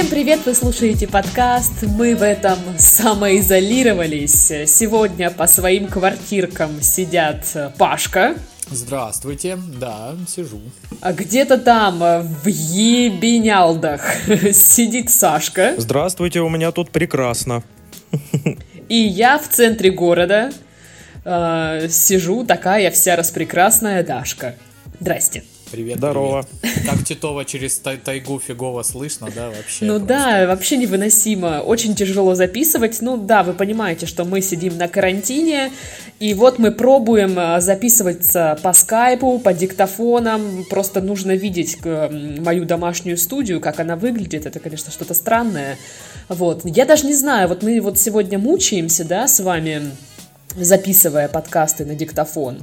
Всем привет, вы слушаете подкаст. Мы в этом самоизолировались. Сегодня по своим квартиркам сидят Пашка. Здравствуйте, да, сижу. А где-то там, в ебенялдах, сидит Сашка. Здравствуйте, у меня тут прекрасно. И я в центре города э, сижу, такая вся распрекрасная Дашка. Здрасте. Привет, Здорово. привет. Как Титова через тай- тайгу фигово слышно, да, вообще? Ну просто. да, вообще невыносимо. Очень тяжело записывать. Ну да, вы понимаете, что мы сидим на карантине, и вот мы пробуем э, записываться по скайпу, по диктофонам. Просто нужно видеть э, мою домашнюю студию, как она выглядит. Это, конечно, что-то странное. Вот. Я даже не знаю, вот мы вот сегодня мучаемся, да, с вами, записывая подкасты на диктофон.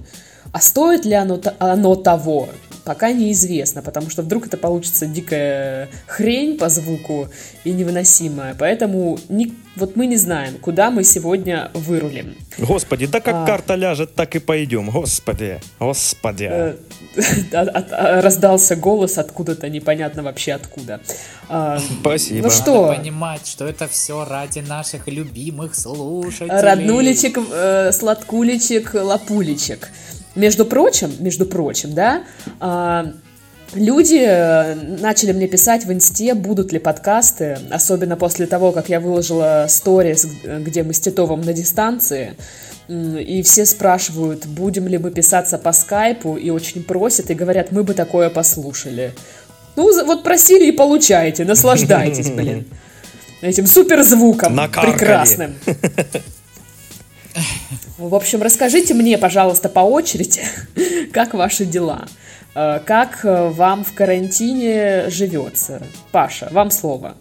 А стоит ли оно, оно того? Пока неизвестно, потому что вдруг это получится дикая хрень по звуку и невыносимая. Поэтому не- вот мы не знаем, куда мы сегодня вырулим. Господи, да как А. карта ляжет, так и пойдем. Господи, господи. Э, от- от- а, Раздался голос откуда-то, непонятно вообще откуда. А, Спасибо. ну что? Надо понимать, что это все ради наших любимых слушателей. Роднулечек, э, сладкулечек, лапулечек. Между прочим, между прочим, да, а, люди э, начали мне писать в инсте, будут ли подкасты, особенно после того, как я выложила сторис, где мы с Титовым на дистанции, и все спрашивают, будем ли мы писаться по скайпу, и очень просят, и говорят, мы бы такое послушали. Ну, вот просили и получаете, наслаждайтесь, блин. Этим суперзвуком Накаркали. прекрасным. В общем, расскажите мне, пожалуйста, по очереди, как ваши дела? Э, Как э, вам в карантине живется? Паша, вам слово.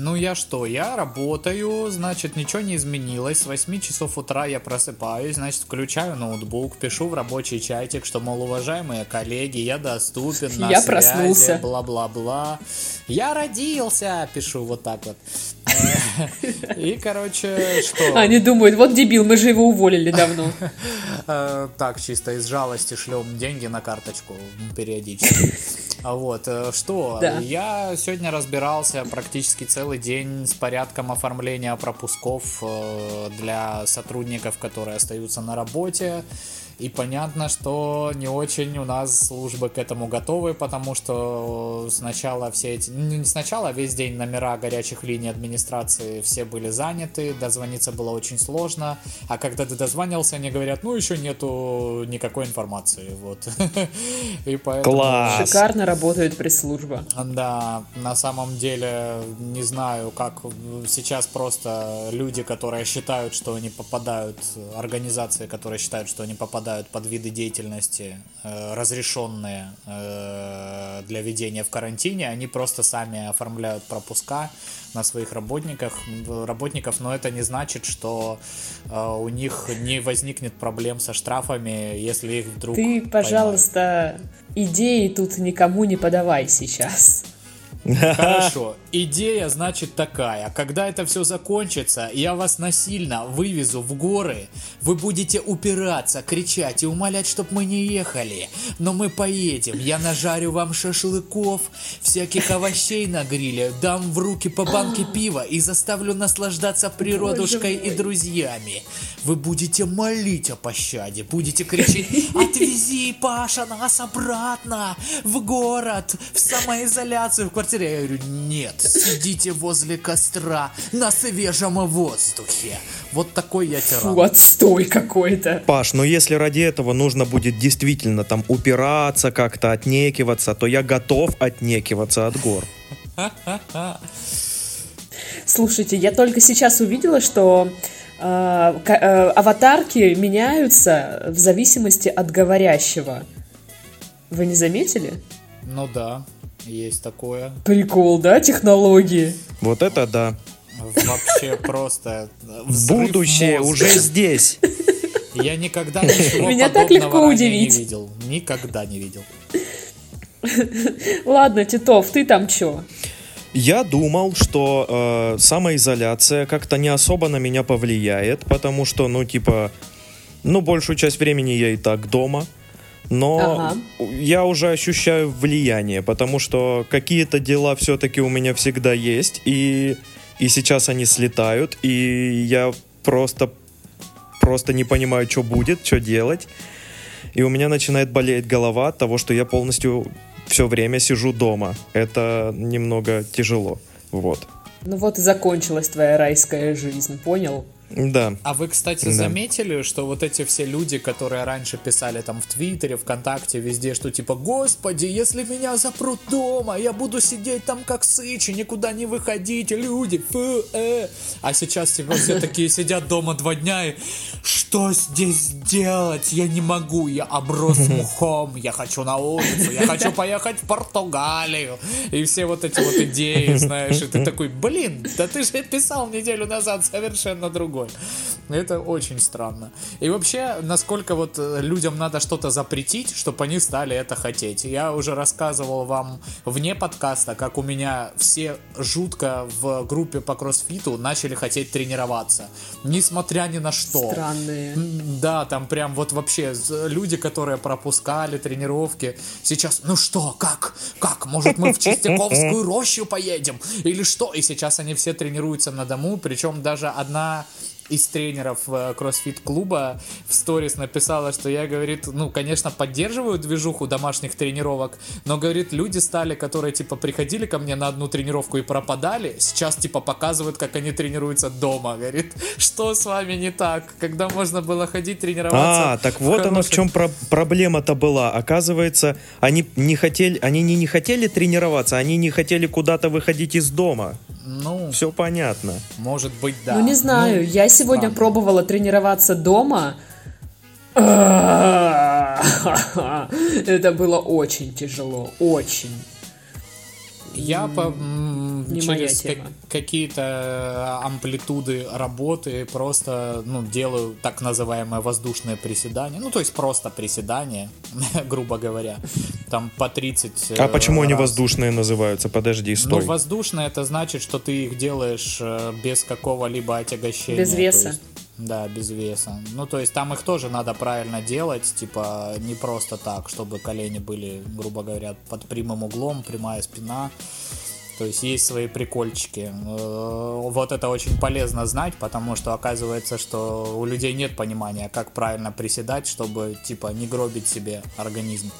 Ну я что, я работаю, значит, ничего не изменилось. С 8 часов утра я просыпаюсь, значит, включаю ноутбук, пишу в рабочий чатик, что, мол, уважаемые коллеги, я доступен на Я связи, проснулся. бла-бла-бла. Я родился, пишу вот так вот. И, короче, что? Они думают, вот дебил, мы же его уволили давно. Э, Так, чисто из жалости шлем деньги на карточку периодически. А Вот, э, что, я сегодня разбирался практически целый день с порядком оформления пропусков э, для сотрудников, которые остаются на работе. И понятно, что не очень у нас службы к этому готовы, потому что сначала все эти... Ну, не сначала, а весь день номера горячих линий администрации все были заняты, дозвониться было очень сложно, а когда ты дозвонился, они говорят, ну, еще нету никакой информации, вот. И поэтому... Класс. Шикарно работает пресс-служба. Да, на самом деле не знаю, как сейчас просто люди, которые считают, что они попадают, организации, которые считают, что они попадают под виды деятельности, э, разрешенные э, для ведения в карантине, они просто сами оформляют пропуска на своих работниках, работников, но это не значит, что э, у них не возникнет проблем со штрафами, если их вдруг Ты, поймают. пожалуйста, идеи тут никому не подавай сейчас. Хорошо. Идея, значит, такая. Когда это все закончится, я вас насильно вывезу в горы. Вы будете упираться, кричать и умолять, чтоб мы не ехали. Но мы поедем. Я нажарю вам шашлыков, всяких овощей на гриле, дам в руки по банке пива и заставлю наслаждаться природушкой и друзьями. Вы будете молить о пощаде, будете кричать «Отвези, Паша, нас обратно в город, в самоизоляцию, в квартире». Я говорю «Нет, сидите возле костра на свежем воздухе». Вот такой я тиран. Фу, отстой какой-то. Паш, но если ради этого нужно будет действительно там упираться, как-то отнекиваться, то я готов отнекиваться от гор. Слушайте, я только сейчас увидела, что аватарки меняются в зависимости от говорящего. Вы не заметили? Ну да, есть такое. Прикол, да, технологии? Вот это да. Вообще просто Будущее мозга. уже здесь. Я никогда ничего Меня так легко удивить. не видел. Никогда не видел. Ладно, Титов, ты там чё? Я думал, что э, самоизоляция как-то не особо на меня повлияет, потому что, ну, типа, ну, большую часть времени я и так дома. Но Ага. я уже ощущаю влияние, потому что какие-то дела все-таки у меня всегда есть, и, и сейчас они слетают, и я просто, просто не понимаю, что будет, что делать. И у меня начинает болеть голова от того, что я полностью все время сижу дома. Это немного тяжело. Вот. Ну вот и закончилась твоя райская жизнь, понял? Да. А вы, кстати, Да. заметили, что вот эти все люди, которые раньше писали там в Твиттере, ВКонтакте, везде, что типа, господи, если меня запрут дома, я буду сидеть там как сыч и никуда не выходить, люди, фу, э. А сейчас типа все такие сидят дома два дня и что здесь делать? Я не могу, я оброс мухом, я хочу на улицу, я хочу поехать в Португалию. И все вот эти вот идеи, знаешь, и ты такой, блин, да ты же писал неделю назад совершенно другой. Это очень странно. И вообще, насколько вот э, людям надо что-то запретить, чтобы они стали это хотеть. Я уже рассказывал вам вне подкаста, как у меня все жутко в группе по кроссфиту начали хотеть тренироваться. Несмотря ни на что. Странные. Да, там прям вот вообще люди, которые пропускали тренировки, сейчас, ну что, как, как, может мы в Чистяковскую рощу поедем, или что? И сейчас они все тренируются на дому, причем даже одна из тренеров э, кроссфит-клуба в сторис написала, что я, говорит, ну, конечно, поддерживаю движуху домашних тренировок, но, говорит, люди стали, которые, типа, приходили ко мне на одну тренировку и пропадали, сейчас, типа, показывают, как они тренируются дома, говорит, что с вами не так, когда можно было ходить тренироваться. А, так вот оно в чем про- проблема-то была. Оказывается, они не хотели, они не, не хотели тренироваться, они не хотели куда-то выходить из дома. Ну, Все понятно. может быть, да. Ну, не знаю, Ну, я сегодня странно. пробовала тренироваться дома. Это было очень тяжело, очень. Я по, м, не моя через тема. ка- какие-то э, амплитуды работы просто ну, делаю так называемое воздушное приседание. Ну, то есть просто приседание, грубо говоря. Там по 30 А э, почему они раз. воздушные называются? Подожди, Ну, стой. воздушное это значит, что ты их делаешь э, без какого-либо отягощения. Без веса. есть- да, без веса. Ну, то есть там их тоже надо правильно делать, типа не просто так, чтобы колени были, грубо говоря, под прямым углом, прямая спина. То есть есть свои прикольчики. Э, Вот это очень полезно знать, потому что оказывается, что у людей нет понимания, как правильно приседать, чтобы типа не гробить себе организм.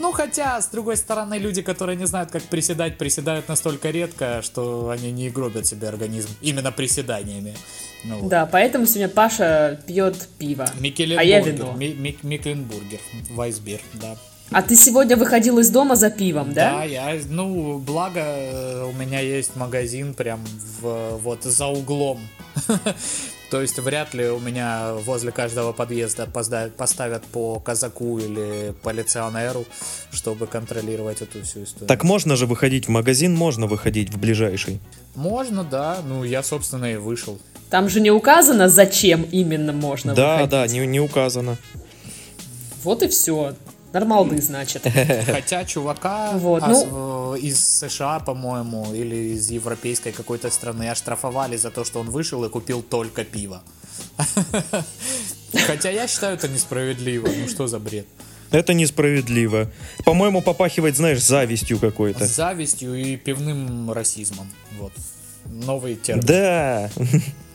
Ну хотя, с другой стороны, люди, которые не знают, как приседать, приседают настолько редко, что они не гробят себе организм именно приседаниями. Ну, вот. Да, поэтому сегодня Паша пьет пиво, а я вино. Ми- Мик- Микленбургер, Вайсбир, да. А ты сегодня выходил из дома за пивом, Да, да? я, ну, благо э, у меня есть магазин прям в, вот за углом. То есть вряд ли у меня возле каждого подъезда поставят по казаку или полиционеру, чтобы контролировать эту всю историю. Так можно же выходить в магазин, можно выходить в ближайший. Можно, да. Ну, я, собственно, и вышел. Там же не указано, зачем именно можно да, выходить. да, не, не указано. Вот и все. Нормалды, значит. Хотя чувака Вот, а, ну- э, из США, по-моему, или из европейской какой-то страны оштрафовали за то, что он вышел и купил только пиво. Хотя я считаю это несправедливо. Ну что за бред? Это несправедливо. По-моему, попахивает, знаешь, завистью какой-то. Завистью и пивным расизмом. Вот. Новый термин. Да.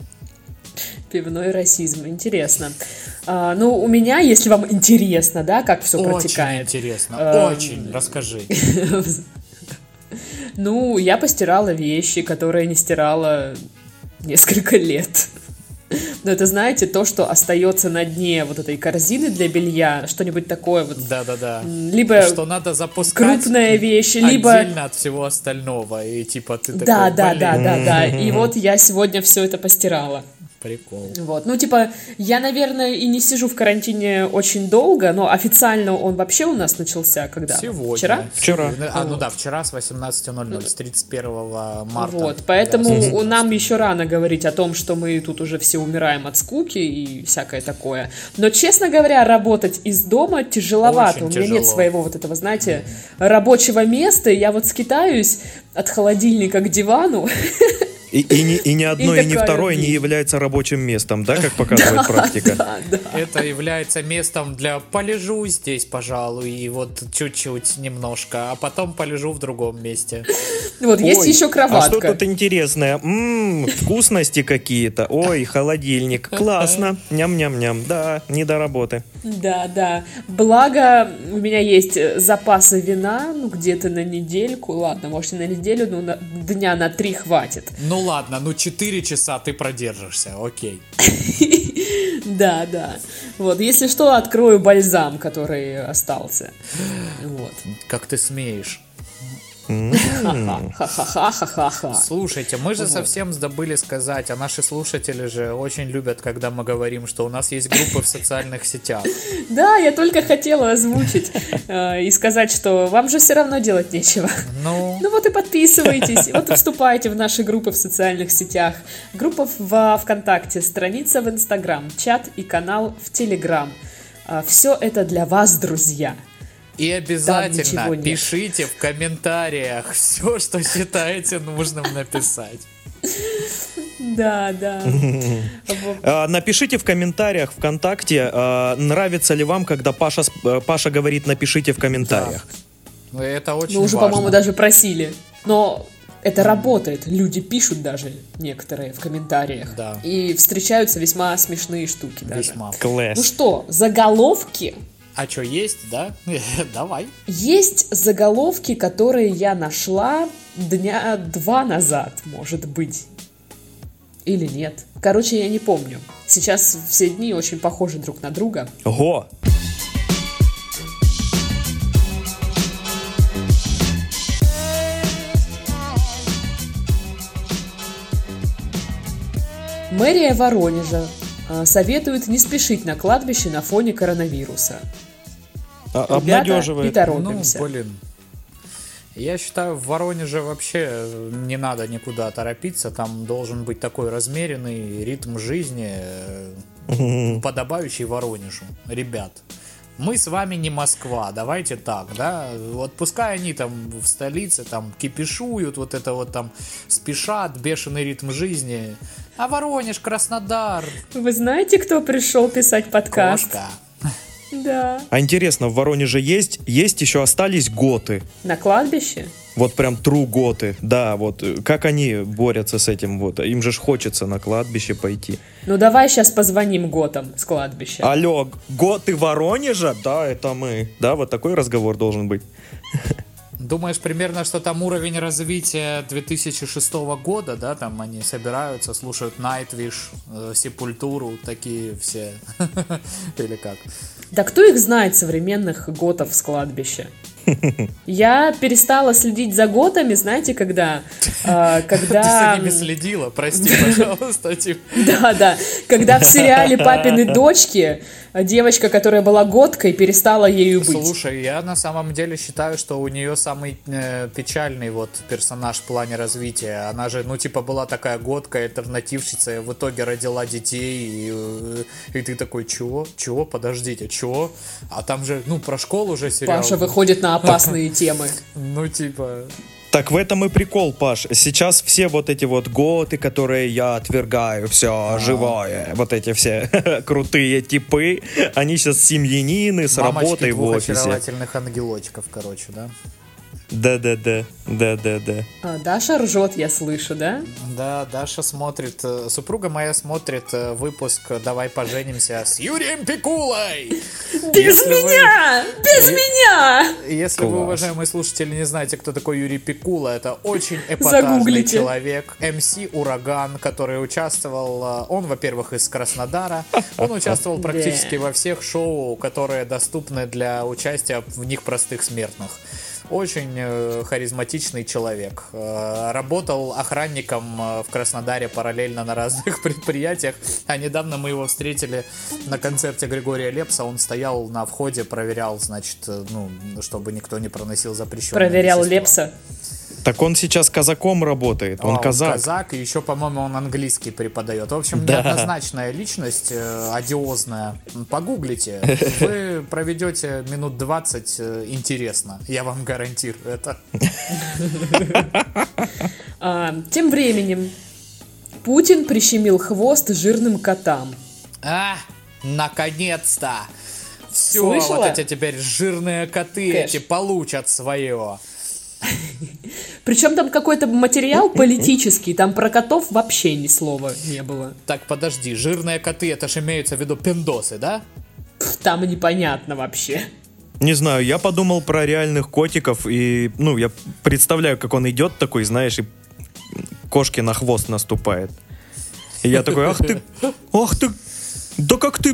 Пивной расизм. Интересно. А, ну, у меня, если вам интересно, да, как все Очень протекает. интересно. Эм, Очень. Расскажи. Ну, я постирала вещи, которые не стирала несколько лет. Но это, знаете, то, что остается на дне вот этой корзины для белья, что-нибудь такое вот. Да-да-да. Либо Что надо запускать крупная вещь, либо... отдельно от всего остального. И типа ты такой, Да, да, «Блин, да, да, да. И вот я сегодня все это постирала. Прикол. Вот, ну, типа, я, наверное, и не сижу в карантине очень долго, но официально он вообще у нас начался когда? Сегодня. Вчера? Вчера. А, ну да, вчера с 18.00, с 31 марта. Вот, поэтому Да, нам еще рано говорить о том, что мы тут уже все умираем от скуки и всякое такое. Но, честно говоря, работать из дома тяжеловато. Очень у меня нет тяжело. своего вот этого, знаете, рабочего места. и Я вот скитаюсь от холодильника к дивану И, и, ни, и ни одно, и, ни такая второе не является рабочим местом, да, как показывает практика? Да, да. Это является местом для полежу здесь, пожалуй, и вот чуть-чуть немножко, а потом полежу в другом месте. Вот, есть Ой, еще А что кроватка. тут интересное? М, вкусности какие-то. Ой, холодильник. Классно. Ням-ням-ням. Да, не до работы. Да, да. Благо, у меня есть э, запасы вина, ну, где-то на недельку. Ладно, может, и на неделю, но на- дня на три хватит. Ну ладно, ну 4 часа ты продержишься, окей. Да, да. Вот, если что, открою бальзам, который остался. Вот. Как ты смеешь? Слушайте, мы же совсем забыли сказать, а наши слушатели же очень любят, когда мы говорим, что у нас есть группы в социальных сетях. Да, я только хотела озвучить э, и сказать, что вам же все равно делать нечего. Ну, Ну вот и подписывайтесь, вот и вступайте в наши группы в социальных сетях. Группа в ВКонтакте, страница в Инстаграм, чат и канал в Телеграм. Все это для вас, друзья. И обязательно пишите в комментариях все, что считаете нужным написать. Да, да. А, Напишите в комментариях ВКонтакте, а, нравится ли вам, когда Паша, э, Паша говорит «напишите в комментариях». Ну, Это очень Мы уже, важно. по-моему, даже просили. Но это работает. Люди пишут даже некоторые в комментариях. Да. И встречаются весьма смешные штуки даже. Весьма. Класс. Ну что, заголовки А что, есть, да? Давай. Есть заголовки, которые я нашла дня два назад, может быть. Или нет. Короче, я не помню. Сейчас все дни очень похожи друг на друга. Го! Мэрия Воронежа советует не спешить на кладбище на фоне коронавируса. А- Ребята, Обнадеживает. не торопимся. Ну, блин. Я считаю, в Воронеже вообще не надо никуда торопиться. Там должен быть такой размеренный ритм жизни, э, подобающий Воронежу. Ребят, мы с вами не Москва, давайте так, да? Вот пускай они там в столице там кипишуют, вот это вот там спешат, бешеный ритм жизни. А Воронеж, Краснодар, Вы знаете, кто пришел писать подкаст? кошка. Да. А интересно, в Воронеже есть, есть еще остались готы? На кладбище? Вот прям true готы. Да, вот э, как они борются с этим вот? Им же ж хочется на кладбище пойти. Ну давай сейчас позвоним готам с кладбища. Алло, готы Воронежа? Да, это мы. Да, вот такой разговор должен быть. Думаешь, примерно, что там уровень развития 2006 года, да, там они собираются, слушают Nightwish, э, Сепультуру, такие все, или как? Да кто их знает, современных готов с кладбища? Я перестала следить за готами, знаете, когда? Ты когда... за ними следила, прости, пожалуйста, типа. Да, да. Когда в сериале «Папины дочки» девочка, которая была готкой, перестала ею быть. Слушай, я на самом деле считаю, что у нее самый э, печальный вот персонаж в плане развития. Она же, ну, типа, была такая годка, альтернативщица, и в итоге родила детей, и, э, и ты такой, чего? Чего? Подождите, чего? А там же, ну, про школу уже сериал. Паша выходит на опасные темы. Ну, типа... Так в этом и прикол, Паш. Сейчас все вот эти вот готы, которые я отвергаю, все живое, вот эти все крутые типы, они сейчас семьянины с Мамочки работой в офисе. очаровательных ангелочков, короче, да? Да-да-да, да-да-да. А, Даша ржет, я слышу, да? Да, Даша смотрит, э, супруга моя смотрит э, выпуск «Давай поженимся» с Юрием Пикулой. Без Если вы- меня! Без меня! Если вы, уважаемые слушатели, не знаете, кто такой Юрий Пикула, это очень эпатажный Загуглите. человек, МС Ураган, который участвовал, э, он, во-первых, из Краснодара, он участвовал практически во всех шоу, которые доступны для участия в них простых смертных. Очень э, харизматичный человек. Э, работал охранником э, в Краснодаре параллельно на разных предприятиях. А недавно мы его встретили на концерте Григория Лепса. Он стоял на входе, проверял, значит, ну, чтобы никто не проносил запрещенные Проверял вещества. Лепса. Так он сейчас казаком работает, он А, казак. казак, и еще, по-моему, он английский преподает. В общем, Да. неоднозначная личность, э, одиозная. Погуглите. Вы проведете минут 20 э, интересно. Я вам гарантирую это. А, тем временем Путин прищемил хвост жирным котам. А, наконец-то! Все, Слышала? вот эти теперь жирные коты Кэш. эти получат свое. Причем там какой-то материал политический, там про котов вообще ни слова не было. Так, подожди, жирные коты, это ж имеются в виду пиндосы, да? Там непонятно вообще. Не знаю, я подумал про реальных котиков, и, ну, я представляю, как он идет такой, знаешь, и кошке на хвост наступает. И я такой, ах ты, ах ты, да как ты,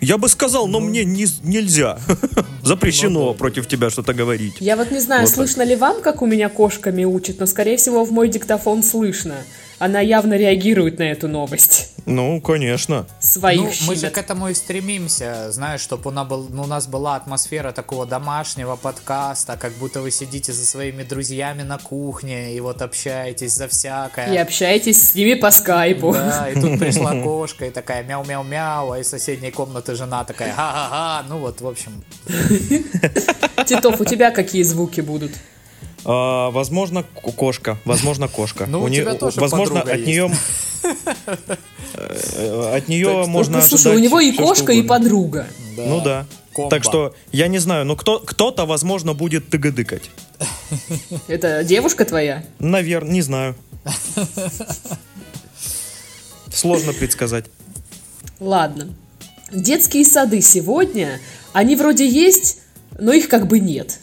я бы сказал, но мне не- нельзя. Запрещено против тебя что-то говорить. Я вот не знаю, Вот так. слышно ли вам, как у меня кошка мяучит, но, скорее всего, в мой диктофон слышно. Она явно реагирует на эту новость. Ну, конечно. Своих ну, мы же к этому и стремимся, знаешь, чтобы у, нас был, ну, у нас была атмосфера такого домашнего подкаста, как будто вы сидите со своими друзьями на кухне и вот общаетесь за всякое. И общаетесь с ними по скайпу. Да, и тут пришла кошка и такая мяу-мяу-мяу, а из соседней комнаты жена такая ха-ха-ха. Ну вот, в общем, Титов, у тебя какие звуки будут? А, возможно, кошка. Возможно, кошка. Ну, у не- тебя тоже возможно, от есть. нее... э, От нее можно ну, слушай, у него и кошка, и подруга. Ну да. Комбо. Так что, я не знаю, но кто, кто-то, возможно, будет тыгадыкать. Это девушка твоя? Наверное, не знаю. Сложно предсказать. Ладно. Детские сады сегодня, они вроде есть, но их как бы нет.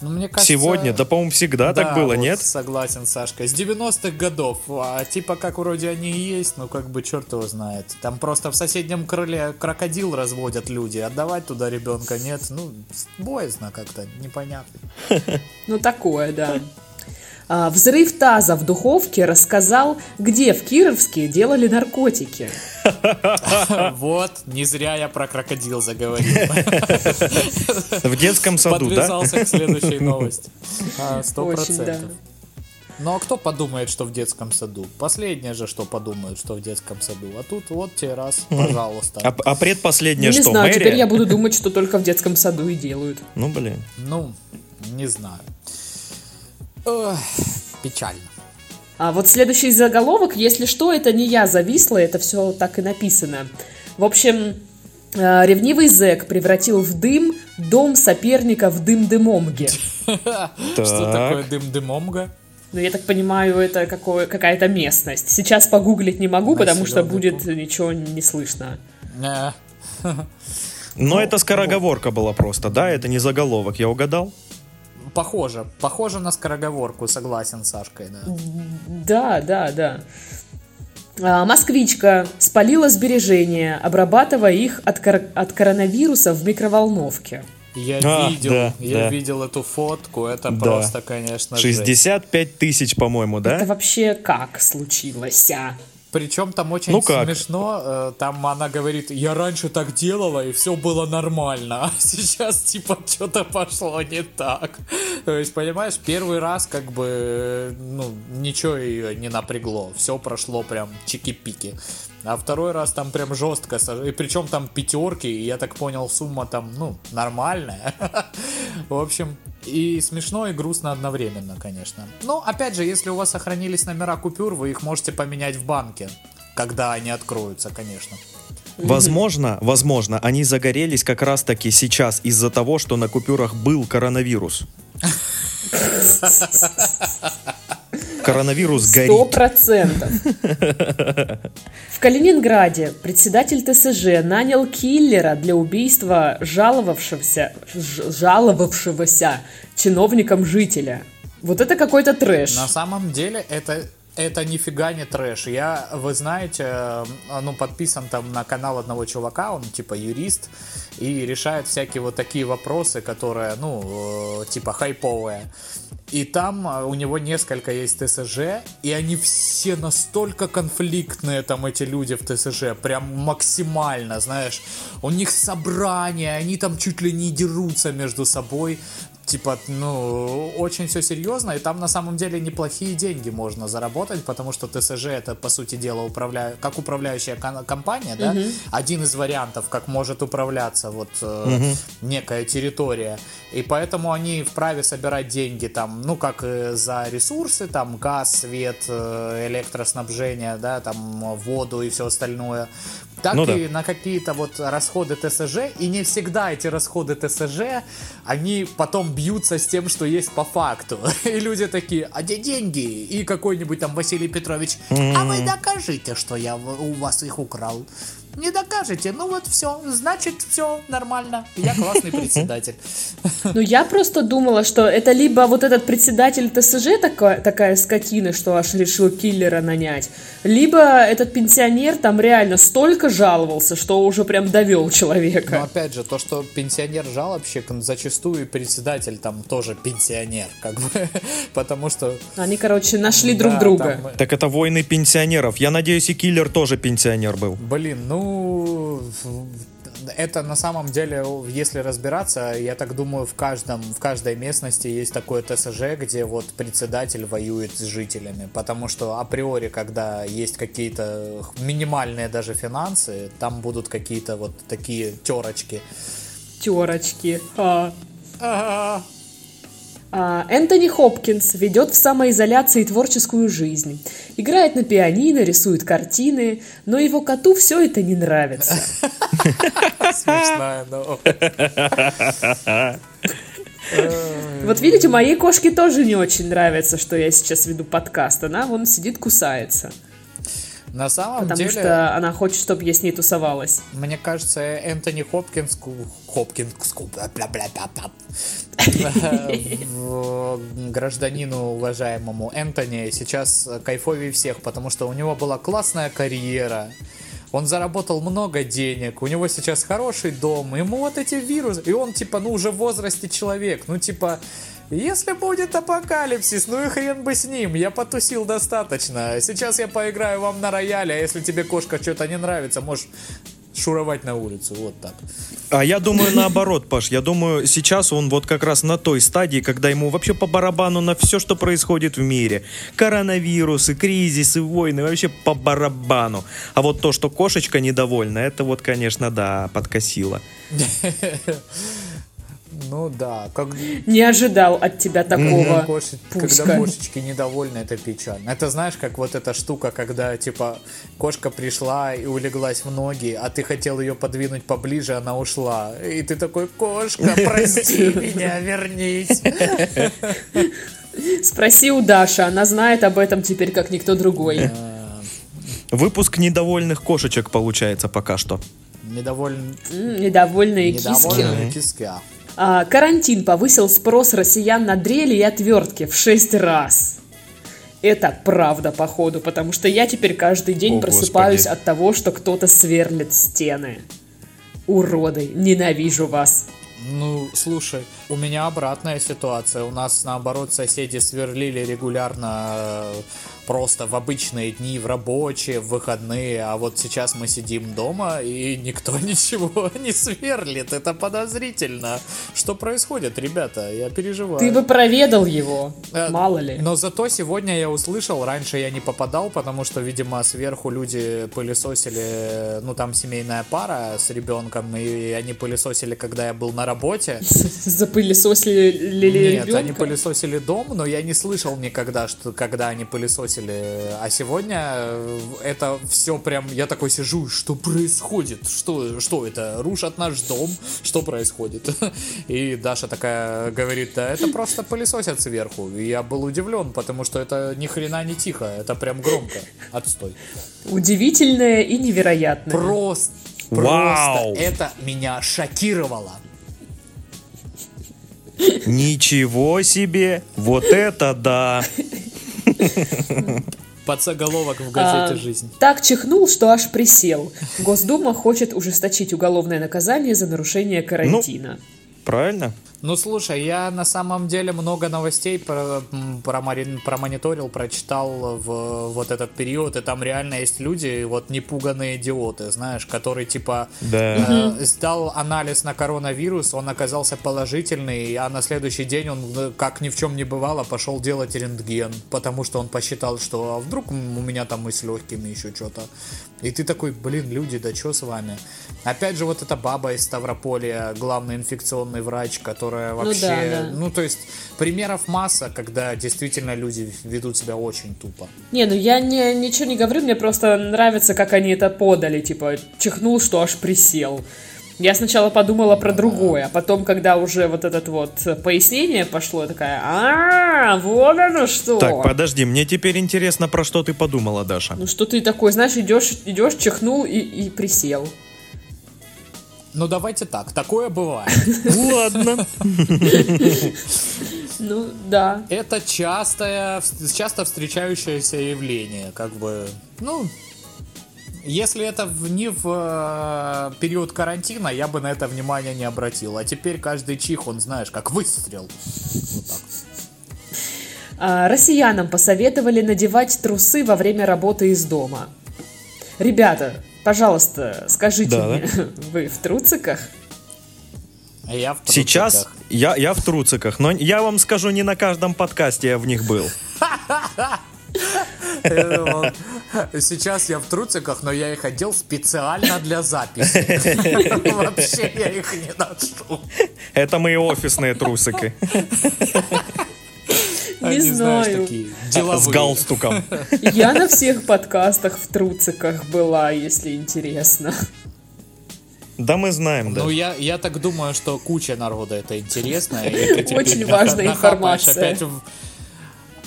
Ну, мне кажется, Сегодня, да, по-моему, всегда так было, вот нет? Согласен, Сашка. С 90-х годов. А типа как вроде они и есть, ну как бы черт его знает. Там просто в соседнем крыле крокодил разводят люди. Отдавать туда ребенка нет. Ну, боязно как-то, непонятно. Ну, такое, да. А, взрыв таза в духовке рассказал, где в Кировске делали наркотики. Вот, не зря я про крокодил заговорил. В детском саду, да? Подвязался к следующей новости. А, Сто Очень, да. процентов. Ну а кто подумает, что в детском саду? Последнее же, что подумают, что в детском саду. А тут вот тебе раз, пожалуйста. А, а предпоследнее Ну, не что, знаю, мэрия? теперь я буду думать, что только в детском саду и делают. Ну, блин. Ну, не знаю. Ох, печально. А вот следующий заголовок, если что, это не я зависла, это все так и написано. В общем, э, ревнивый зэк превратил в дым дом соперника в дым-дымомге. Что Так. такое дым-дымомга? Ну, я так понимаю, это какое- какая-то местность. Сейчас погуглить не могу, потому что будет ничего не слышно. Э, Но это скороговорка была просто, да? Это не заголовок, я угадал? Похоже, похоже на скороговорку, согласен с Сашкой, да. Да, да, да. А, москвичка спалила сбережения, обрабатывая их от, кор- от коронавируса в микроволновке. Я А, видел, да, я да. видел эту фотку, это Да. просто, конечно, жесть. 65 тысяч, по-моему, Это да? вообще как случилось? Причем там очень Ну как? смешно, э, там она говорит, я раньше так делала, и все было нормально, а сейчас, типа, что-то пошло не так. То есть, понимаешь, первый раз, как бы, э, ну, ничего ее не напрягло, все прошло прям чики-пики. А второй раз там прям жестко, сож- и причем там пятерки, и я так понял, сумма там, ну, нормальная. В общем, и смешно, и грустно одновременно, конечно. Но, опять же, если у вас сохранились номера купюр, вы их можете поменять в банке, когда они откроются, конечно. Возможно, возможно, они загорелись как раз-таки сейчас из-за того, что на купюрах был коронавирус. Коронавирус Сто горит. процентов. В Калининграде председатель ТСЖ нанял киллера для убийства жаловавшегося, жаловавшегося чиновником жителя. Вот это какой-то трэш. На самом деле это это нифига не трэш. Я, вы знаете, э, ну, подписан там на канал одного чувака, он типа юрист, и решает всякие вот такие вопросы, которые, ну, э, типа хайповые. И там э, у него несколько есть ТСЖ, и они все настолько конфликтные, там, эти люди в ТСЖ, прям максимально, знаешь. У них собрания, они там чуть ли не дерутся между собой. Типа, ну, очень все серьезно, и там на самом деле неплохие деньги можно заработать, потому что ТСЖ это, по сути дела, управля... как управляющая компания, да, один из вариантов, как может управляться вот э, некая территория, и поэтому они вправе собирать деньги там, ну, как и за ресурсы, там, газ, свет, э, электроснабжение, да, там, воду и все остальное, так Ну да. и на какие-то вот расходы ТСЖ, и не всегда эти расходы ТСЖ, они потом бьются с тем, что есть по факту. И люди такие, а где деньги? И какой-нибудь там Василий Петрович, а вы докажите, что я у вас их украл. Не докажете, ну вот все, значит все нормально. Я классный председатель. Ну, я просто думала, что это либо вот этот председатель ТСЖ такая, такая скотина, что аж решил киллера нанять, либо этот пенсионер там реально столько жаловался, что уже прям довел Но человека. опять же, то, что пенсионер жалобщик, зачастую председатель там тоже пенсионер, как бы, потому что... Они, короче, нашли друг да, друга. там, Так это войны пенсионеров. Я надеюсь, и киллер тоже пенсионер был. Блин, ну это на самом деле, если разбираться, я так думаю, в каждом, в каждой местности есть такое ТСЖ, где вот председатель воюет с жителями, потому что априори, когда есть какие-то минимальные даже финансы, там будут какие-то вот такие терочки. Терочки. А. А, Энтони Хопкинс ведет в самоизоляции творческую жизнь. Играет на пианино, рисует картины, но его коту все это не нравится. Смешная, но... Вот видите, моей кошке тоже не очень нравится, что я сейчас веду подкаст. Она вон сидит, кусается. На самом Потому деле... что она хочет, чтобы я с ней тусовалась. Мне кажется, Энтони Хопкинс, Хопкинс, гражданину уважаемому Энтони сейчас кайфовее всех, потому что у него была классная карьера. Он заработал много денег, у него сейчас хороший дом, ему вот эти вирусы, и он типа, ну уже в возрасте человек, ну типа, если будет апокалипсис, ну и хрен бы с ним, я потусил достаточно. Сейчас я поиграю вам на рояле, а если тебе кошка что-то не нравится, можешь шуровать на улицу, вот так. А я думаю наоборот, Паш. Я думаю, сейчас он вот как раз на той стадии, когда ему вообще по барабану на все, что происходит в мире. Коронавирусы, кризисы, войны, вообще по барабану. А вот то, что кошечка недовольна, это вот, конечно, да, подкосило. Ну да, как Не ожидал от тебя такого. Пуська. когда кошечки недовольны, это печально. Это знаешь, как вот эта штука, когда типа кошка пришла и улеглась в ноги, а ты хотел ее подвинуть поближе, она ушла. И ты такой, кошка, прости меня, вернись. Спроси у Даши, она знает об этом теперь как никто другой. Выпуск недовольных кошечек получается пока что. Недовольны, М, Недовольные киски. недовольные киски. а. А, карантин повысил спрос россиян на дрели и отвертки в 6 раз. Это правда, походу, потому что я теперь каждый день О, просыпаюсь Господи. от того, что кто-то сверлит стены. Уроды, ненавижу вас. Ну, слушай, у меня обратная ситуация. У нас, наоборот, соседи сверлили регулярно э, просто в обычные дни, в рабочие, в выходные. А вот сейчас мы сидим дома, и никто ничего не сверлит. Это подозрительно. Что происходит, ребята? Я переживаю. Ты бы проведал его, Э, мало ли. Но зато сегодня я услышал, раньше я не попадал, потому что, видимо, сверху люди пылесосили, ну там семейная пара с ребенком, и они пылесосили, когда я был на работе. Запылесосили ли Нет, они ребенка? пылесосили дом, но я не слышал никогда, что когда они пылесосили. А сегодня э, это все прям, я такой сижу, что происходит? Что, что это? Рушат наш дом? Что происходит? И Даша такая говорит, да это просто пылесосят сверху. И я был удивлен, потому что это ни хрена не тихо, это прям громко. Отстой. Удивительное и невероятное. Просто, Вау! просто это меня шокировало. Ничего себе! Вот это да! Подзаголовок в газете А, «Жизнь». Так чихнул, что аж присел. Госдума хочет ужесточить уголовное наказание за нарушение карантина. Правильно? Ну слушай, я на самом деле много новостей про, промарин- промониторил, прочитал в вот этот период, и там реально есть люди, вот непуганные идиоты, знаешь, которые типа Да. э, сдал анализ на коронавирус, он оказался положительный, а на следующий день он, э, как ни в чем не бывало, пошел делать рентген, потому что он посчитал, что а вдруг у меня там и с легкими еще что-то. И ты такой, блин, люди, да что с вами? Опять же, вот эта баба из Ставрополя, главный инфекционный врач, которая Ну вообще... да, да. ну, то есть, примеров масса, когда действительно люди ведут себя очень тупо. Не, ну я не, ничего не говорю, мне просто нравится, как они это подали, типа, чихнул, что аж присел. Я сначала подумала про другое, а потом, когда уже вот этот вот пояснение пошло, я такая, а, вот оно что. Так, подожди, мне теперь интересно, про что ты подумала, Даша. Ну что ты такой, знаешь, идешь, идешь, чихнул и, и присел. Ну, давайте так, такое бывает. Ладно. Ну, да. Это частое, часто встречающееся явление, как бы, ну, если это в- не в э, период карантина, я бы на это внимание не обратил. А теперь каждый чих, он, знаешь, как выстрел. Вот так. А, Россиянам посоветовали надевать трусы во время работы из дома. Ребята, пожалуйста, скажите Да, мне, вы в труциках? Я в Сейчас трусиках. я, я в труциках, но я вам скажу, не на каждом подкасте я в них был. Сейчас я в труциках, но я их одел специально для записи. Вообще я их не ношу. Это мои офисные трусики Не Они, знаешь, знаю. такие с деловые. галстуком. Я на всех подкастах в труциках была, если интересно. Да мы знаем, да. Ну, я, я так думаю, что куча народа это интересно. Очень важная информация. Опять в,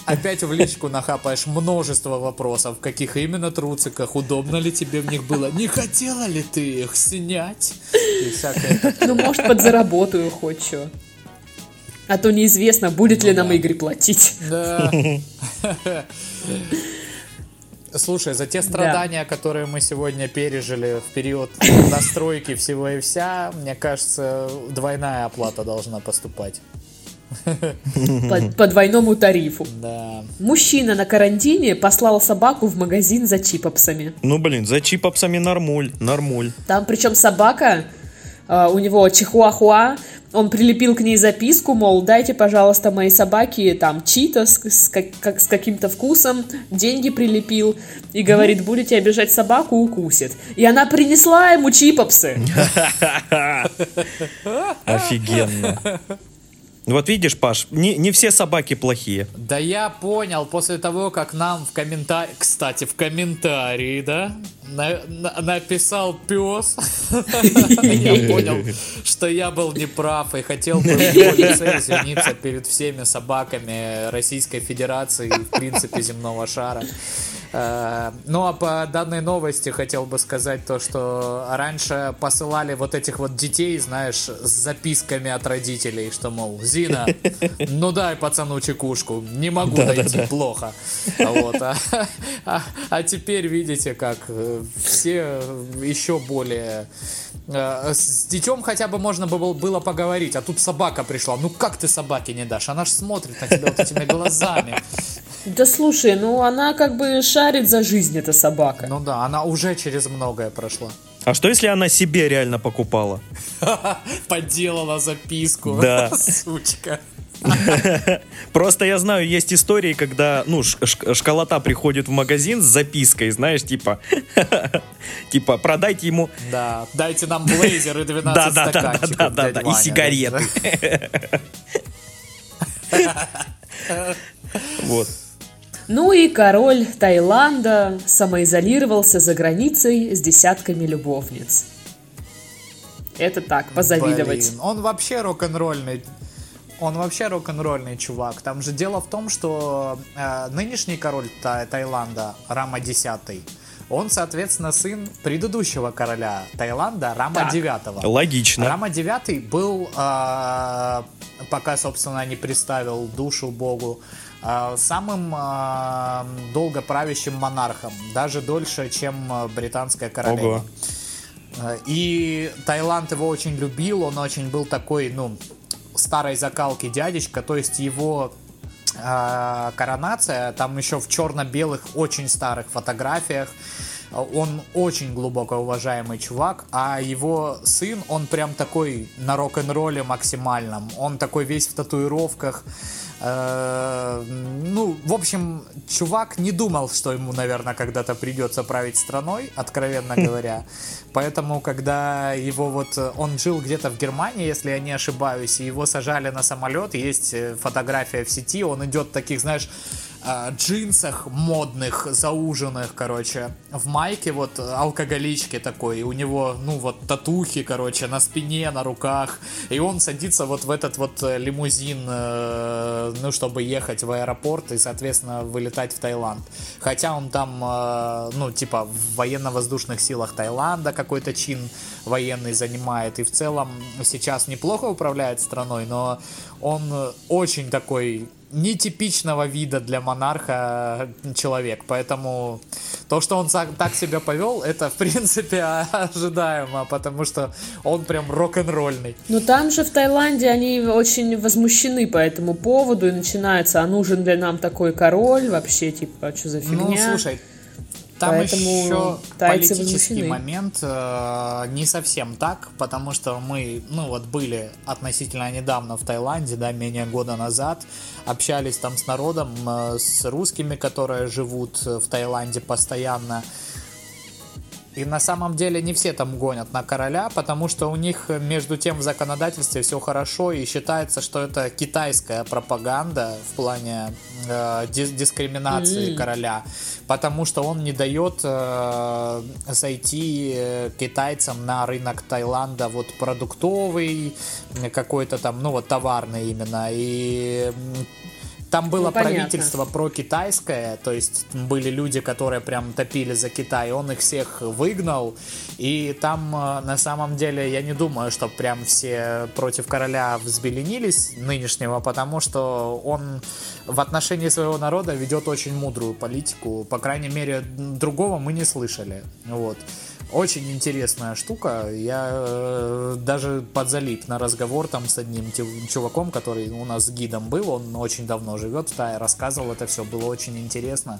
опять в личку нахапаешь множество вопросов, в каких именно труциках, удобно ли тебе в них было, не хотела ли ты их снять? И всякое. Ну, может, подзаработаю хоть что. А то неизвестно, будет ли нам Игорь платить. Да. Слушай, за те страдания, которые мы сегодня пережили в период настройки всего и вся, мне кажется, двойная оплата должна поступать. По, по двойному тарифу. Да. Мужчина на карантине послал собаку в магазин за чипопсами. Ну, блин, за чипопсами нормуль, нормуль. Там причем собака, а, у него чихуахуа, он прилепил к ней записку, мол, дайте, пожалуйста, моей собаке там читос с, как- как- с каким-то вкусом, деньги прилепил, и говорит, будете обижать собаку, укусит. И она принесла ему чипопсы. Офигенно. Вот видишь, Паш, не, не все собаки плохие. Да я понял, после того, как нам в комментарии, кстати, в комментарии, да, на- на- написал пес, я понял, что я был неправ и хотел бы в его лице извиниться перед всеми собаками Российской Федерации и, в принципе, земного шара. Э, Ну, а по данной новости хотел бы сказать то, что раньше посылали вот этих вот детей, знаешь, с записками от родителей, что, мол, Зина, ну дай пацану чекушку, не могу дойти, плохо. Вот, а, а- а теперь видите, как э, все еще более... э, С детем хотя бы можно было, было поговорить, а тут собака пришла. Ну как ты собаке не дашь? Она ж смотрит на тебя вот этими глазами. Да слушай, ну она как бы шарит за жизнь, эта собака. Ну да, она уже через многое прошла. А что если она себе реально покупала? Подделала записку. Да. Сучка. Просто я знаю, есть истории, когда, ну, школота приходит в магазин с запиской, знаешь, типа, типа, продайте ему, Да, дайте нам блейзер и 12 да, да, да, да, стаканчиков. да, да, дядь да, и сигареты. Вот. Ну и король Таиланда самоизолировался за границей с десятками любовниц. Это так, позавидовать. Блин, он вообще рок-н-ролльный. Он вообще рок-н-ролльный чувак. Там же дело в том, что э, нынешний король Та- Таиланда, Рама X, он, соответственно, сын предыдущего короля Таиланда, Рама Так. IX. Логично. Рама IX был, э, пока, собственно, не представил душу богу, э, самым э, долго правящим монархом, даже дольше, чем британская королева. Ого. Э, И Таиланд его очень любил, он очень был такой, ну, старой закалки дядечка, то есть его э, коронация, там еще в черно-белых очень старых фотографиях, он очень глубоко уважаемый чувак, а его сын, он прям такой на рок-н-ролле максимальном. Он такой весь в татуировках. Э, ну, в общем, чувак не думал, что ему, наверное, когда-то придется править страной, откровенно говоря. Поэтому, когда его вот... Он жил где-то в Германии, если я не ошибаюсь, и его сажали на самолет, есть э, фотография в сети, он идет таких, знаешь, э, джинсах модных, зауженных, короче, в майке вот алкоголички такой, у него, ну вот, татухи, короче, на спине, на руках, и он садится вот в этот вот лимузин, э, ну, чтобы ехать в аэропорт и, соответственно, вылетать в Таиланд. Хотя он там, э, ну, типа, в военно-воздушных силах Таиланда какой-то чин военный занимает, и в целом сейчас неплохо управляет страной, но он очень такой нетипичного вида для монарха человек, поэтому то, что он так себя повел, это в принципе ожидаемо, потому что он прям рок-н-ролльный. Но там же в Таиланде они очень возмущены по этому поводу и начинается, а нужен ли нам такой король вообще, типа, что за ну, фигня? Ну, слушай, там Поэтому еще политический возмущены. момент э, не совсем так, потому что мы, ну вот были относительно недавно в Таиланде, да, менее года назад, общались там с народом, э, с русскими, которые живут в Таиланде постоянно. И на самом деле не все там гонят на короля, потому что у них между тем в законодательстве все хорошо и считается, что это китайская пропаганда в плане э, дискриминации mm-hmm. короля, потому что он не дает э, зайти э, китайцам на рынок Таиланда вот продуктовый, какой-то там, ну вот товарный именно, и там было ну, правительство про-китайское, то есть были люди, которые прям топили за Китай, он их всех выгнал, и там э, на самом деле я не думаю, что прям все против короля взбеленились нынешнего, потому что он в отношении своего народа ведет очень мудрую политику, по крайней мере, другого мы не слышали, вот. Очень интересная штука. Я э, даже подзалип на разговор там с одним чуваком, который у нас гидом был. Он очень давно живет в Тае, рассказывал это все. Было очень интересно.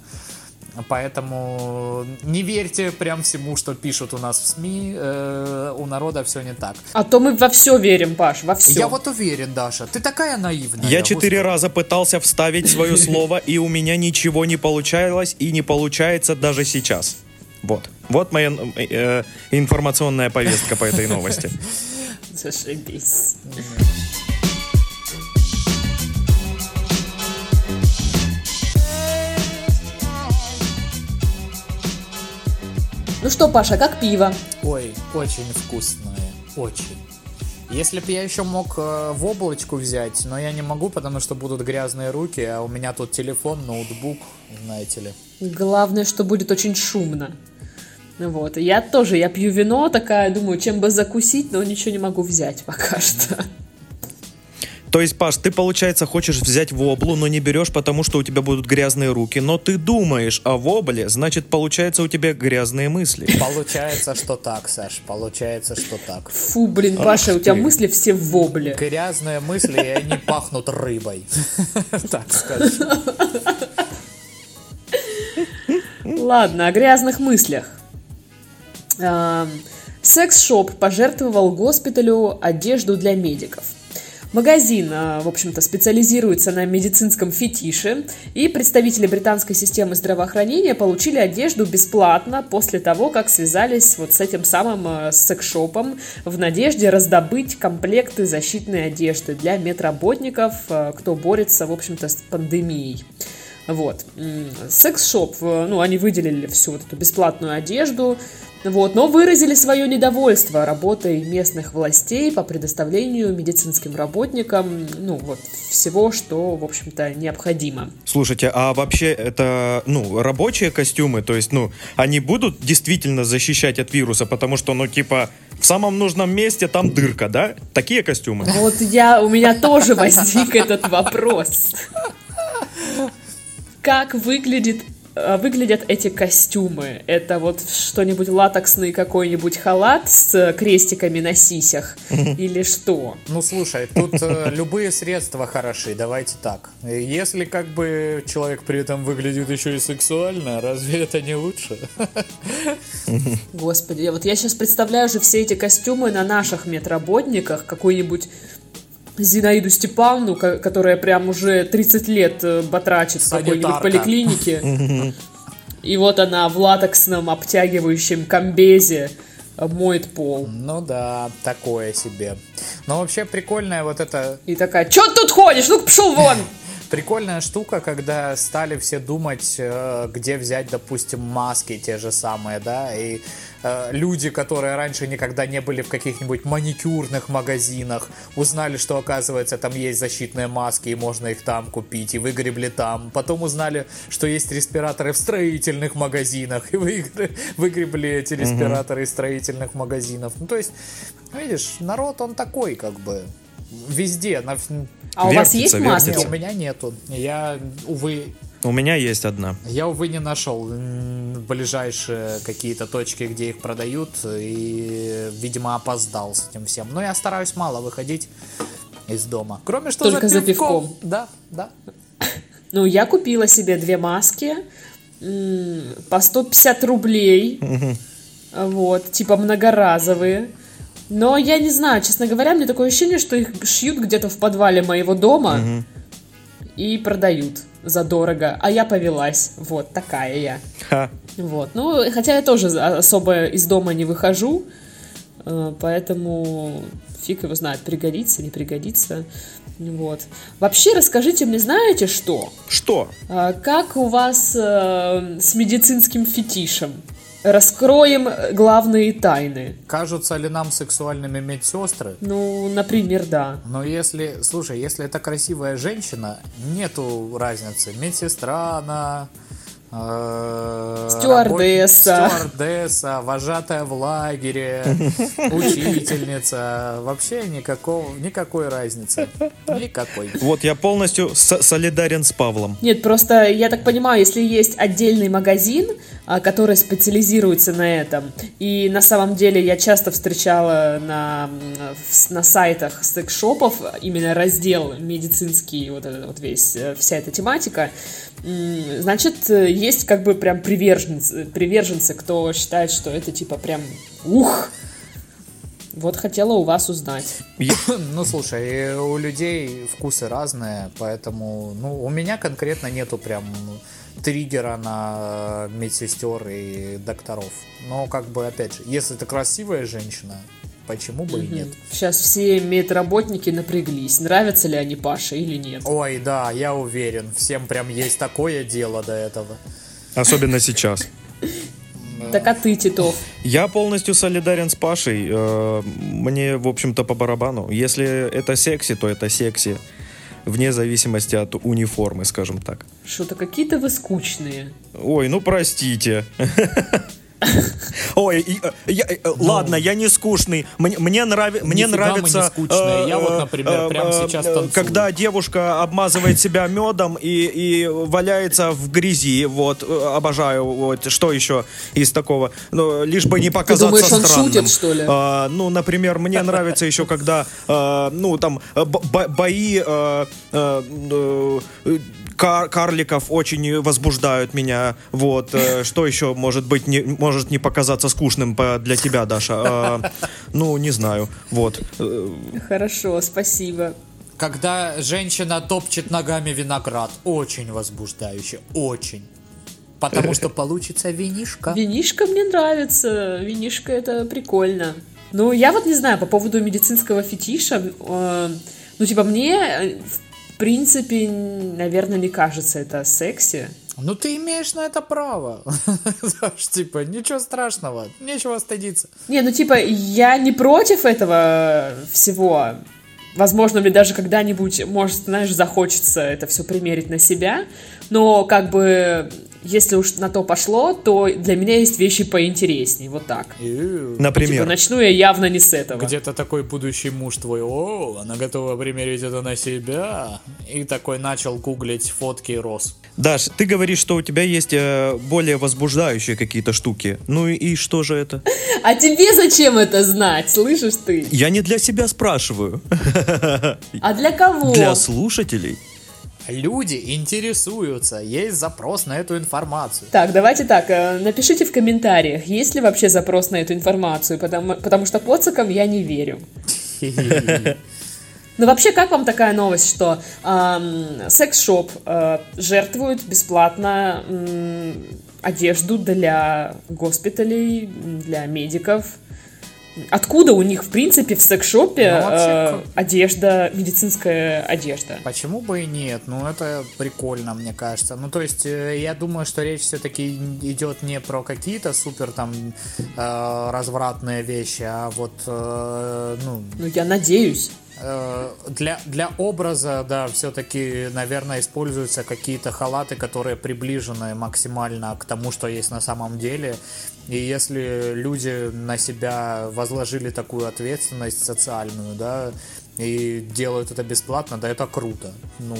Поэтому не верьте прям всему, что пишут у нас в СМИ. Э, у народа все не так. А то мы во все верим, Паш, во все. Я вот уверен, Даша. Ты такая наивная. Я четыре раза пытался вставить свое слово, и у меня ничего не получалось и не получается даже сейчас. Вот. Вот моя э, информационная повестка по этой новости. Зашибись. Ну что, Паша, как пиво? Ой, очень вкусное, очень. Если бы я еще мог э, в облачку взять, но я не могу, потому что будут грязные руки, а у меня тут телефон, ноутбук, знаете ли. Главное, что будет очень шумно. Вот. Я тоже, я пью вино, такая, думаю, чем бы закусить, но ничего не могу взять пока что. То есть, Паш, ты, получается, хочешь взять воблу, но не берешь, потому что у тебя будут грязные руки, но ты думаешь о вобле, значит, получается, у тебя грязные мысли. Получается, что так, Саш, получается, что так. Фу, блин, Паша, у тебя мысли все в вобле. Грязные мысли, и они пахнут рыбой. Так скажем. Ладно, о грязных мыслях. Секс-шоп пожертвовал госпиталю одежду для медиков. Магазин, а, в общем-то, специализируется на медицинском фетише, и представители британской системы здравоохранения получили одежду бесплатно после того, как связались вот с этим самым а, секс-шопом в надежде раздобыть комплекты защитной одежды для медработников, а, кто борется, в общем-то, с пандемией. Вот. Секс-шоп, ну, они выделили всю вот эту бесплатную одежду, вот, но выразили свое недовольство работой местных властей по предоставлению медицинским работникам, ну, вот, всего, что, в общем-то, необходимо. Слушайте, а вообще это, ну, рабочие костюмы, то есть, ну, они будут действительно защищать от вируса, потому что, ну, типа, в самом нужном месте там дырка, да? Такие костюмы? Вот я, у меня тоже возник этот вопрос. Как выглядит выглядят эти костюмы? Это вот что-нибудь латексный какой-нибудь халат с крестиками на сисях? Или что? Ну, слушай, тут э, любые средства хороши, давайте так. Если как бы человек при этом выглядит еще и сексуально, разве это не лучше? Господи, вот я сейчас представляю же все эти костюмы на наших медработниках, какой-нибудь Зинаиду Степановну, которая прям уже 30 лет э, батрачит в какой-нибудь поликлинике. И вот она в латексном обтягивающем комбезе э, моет пол. Ну да, такое себе. Но вообще прикольная вот это... И такая, чё ты тут ходишь? Ну-ка пошел вон! Прикольная штука, когда стали все думать, э, где взять, допустим, маски те же самые, да, и э, люди, которые раньше никогда не были в каких-нибудь маникюрных магазинах, узнали, что, оказывается, там есть защитные маски, и можно их там купить, и выгребли там. Потом узнали, что есть респираторы в строительных магазинах, и выгребли эти респираторы из строительных магазинов. Ну, то есть, видишь, народ, он такой, как бы, везде, на, а у вас есть маски? Нет, у меня нету. Я, увы... У меня есть одна. Я, увы, не нашел ближайшие какие-то точки, где их продают, и, видимо, опоздал с этим всем. Но я стараюсь мало выходить из дома. Кроме что Только за пивком. За пивком. Да, да. Ну, я купила себе две маски по 150 рублей. Вот, типа многоразовые. Но я не знаю, честно говоря, мне такое ощущение, что их шьют где-то в подвале моего дома угу. и продают задорого. А я повелась. Вот такая я. Ха. Вот. Ну, хотя я тоже особо из дома не выхожу. Э, поэтому фиг его знает, пригодится, не пригодится. Вот. Вообще, расскажите мне, знаете что? Что? А, как у вас э, с медицинским фетишем? Раскроем главные тайны. Кажутся ли нам сексуальными медсестры? Ну, например, да. Но если, слушай, если это красивая женщина, нету разницы. Медсестра она, Э, стюардесса. Стюардесса, вожатая в лагере, учительница. Вообще никакого, никакой разницы. Никакой. Вот я полностью солидарен с Павлом. Нет, просто я так понимаю, если есть отдельный магазин, а, который специализируется на этом, и на самом деле я часто встречала на, на сайтах секс-шопов именно раздел медицинский, вот этот вот весь, э, вся эта тематика, значит, э, есть как бы прям приверженцы, приверженцы, кто считает, что это типа прям ух. Вот хотела у вас узнать. Ну, слушай, у людей вкусы разные, поэтому, ну, у меня конкретно нету прям триггера на медсестер и докторов. Но, как бы, опять же, если это красивая женщина, Почему бы угу. и нет? Сейчас все медработники напряглись. Нравятся ли они Паше или нет? Ой, да, я уверен. Всем прям есть такое дело до этого. Особенно сейчас. Так а ты, Титов? Я полностью солидарен с Пашей. Э, мне, в общем-то, по барабану. Если это секси, то это секси. Вне зависимости от униформы, скажем так. Что-то какие-то вы скучные. Ой, ну простите. Ой, э, я, э, ну, ладно, я не скучный. Мне, мне, нрави, мне нравится... Я вот, например, прямо сейчас. Когда девушка обмазывает себя медом и, валяется в грязи, вот, э, обожаю. Вот, что еще из такого? Ну, лишь бы не показаться странным. А, ну, например, мне нравится еще, когда, ну, там, бои... Кар карликов очень возбуждают меня. Вот. Э, что еще может быть, не, может не показаться скучным для тебя, Даша? А, ну, не знаю. Вот. Э, Хорошо, спасибо. Когда женщина топчет ногами виноград, очень возбуждающе, очень. Потому что получится винишка. Винишка мне нравится. Винишка это прикольно. Ну, я вот не знаю, по поводу медицинского фетиша. Э, ну, типа, мне принципе, наверное, не кажется это секси. Ну, ты имеешь на это право. Типа, ничего страшного, нечего стыдиться. Не, ну, типа, я не против этого всего. Возможно, мне даже когда-нибудь, может, знаешь, захочется это все примерить на себя. Но, как бы, если уж на то пошло, то для меня есть вещи поинтереснее, вот так. Иу. Например. Типа, начну я явно не с этого. Где-то такой будущий муж твой, о, она готова примерить это на себя. И такой начал гуглить фотки роз. Даш, ты говоришь, что у тебя есть э, более возбуждающие какие-то штуки. Ну и, и что же это? А тебе зачем это знать, слышишь ты? Я не для себя спрашиваю. А для кого? Для слушателей. Люди интересуются, есть запрос на эту информацию. Так, давайте так, э, напишите в комментариях, есть ли вообще запрос на эту информацию, потому, потому что поцикам я не верю. Ну вообще, как вам такая новость, что эм, секс-шоп э, жертвует бесплатно одежду для госпиталей, для медиков? Откуда у них, в принципе, в секс-шопе Ну, вообще, э, одежда, медицинская одежда? Почему бы и нет? Ну, это прикольно, мне кажется. Ну, то есть, э, я думаю, что речь все-таки идет не про какие-то супер там э, развратные вещи, а вот, э, ну, Ну, я надеюсь. Э, для, для образа, да, все-таки, наверное, используются какие-то халаты, которые приближены максимально к тому, что есть на самом деле. И если люди на себя возложили такую ответственность социальную, да, и делают это бесплатно, да, это круто. Ну,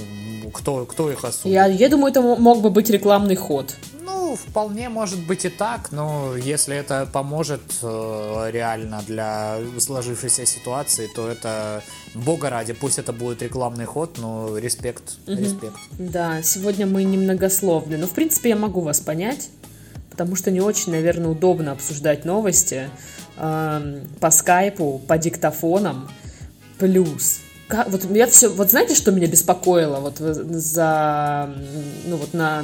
кто, кто их осудит? Я, я думаю, это мог бы быть рекламный ход. Ну, вполне может быть и так, но если это поможет э, реально для сложившейся ситуации, то это бога ради, пусть это будет рекламный ход, но респект, респект. Да, сегодня мы немногословны, но в принципе я могу вас понять, потому что не очень, наверное, удобно обсуждать новости эм, по скайпу, по диктофонам, плюс. ка- вот я все, вот знаете, что меня беспокоило вот за, ну вот на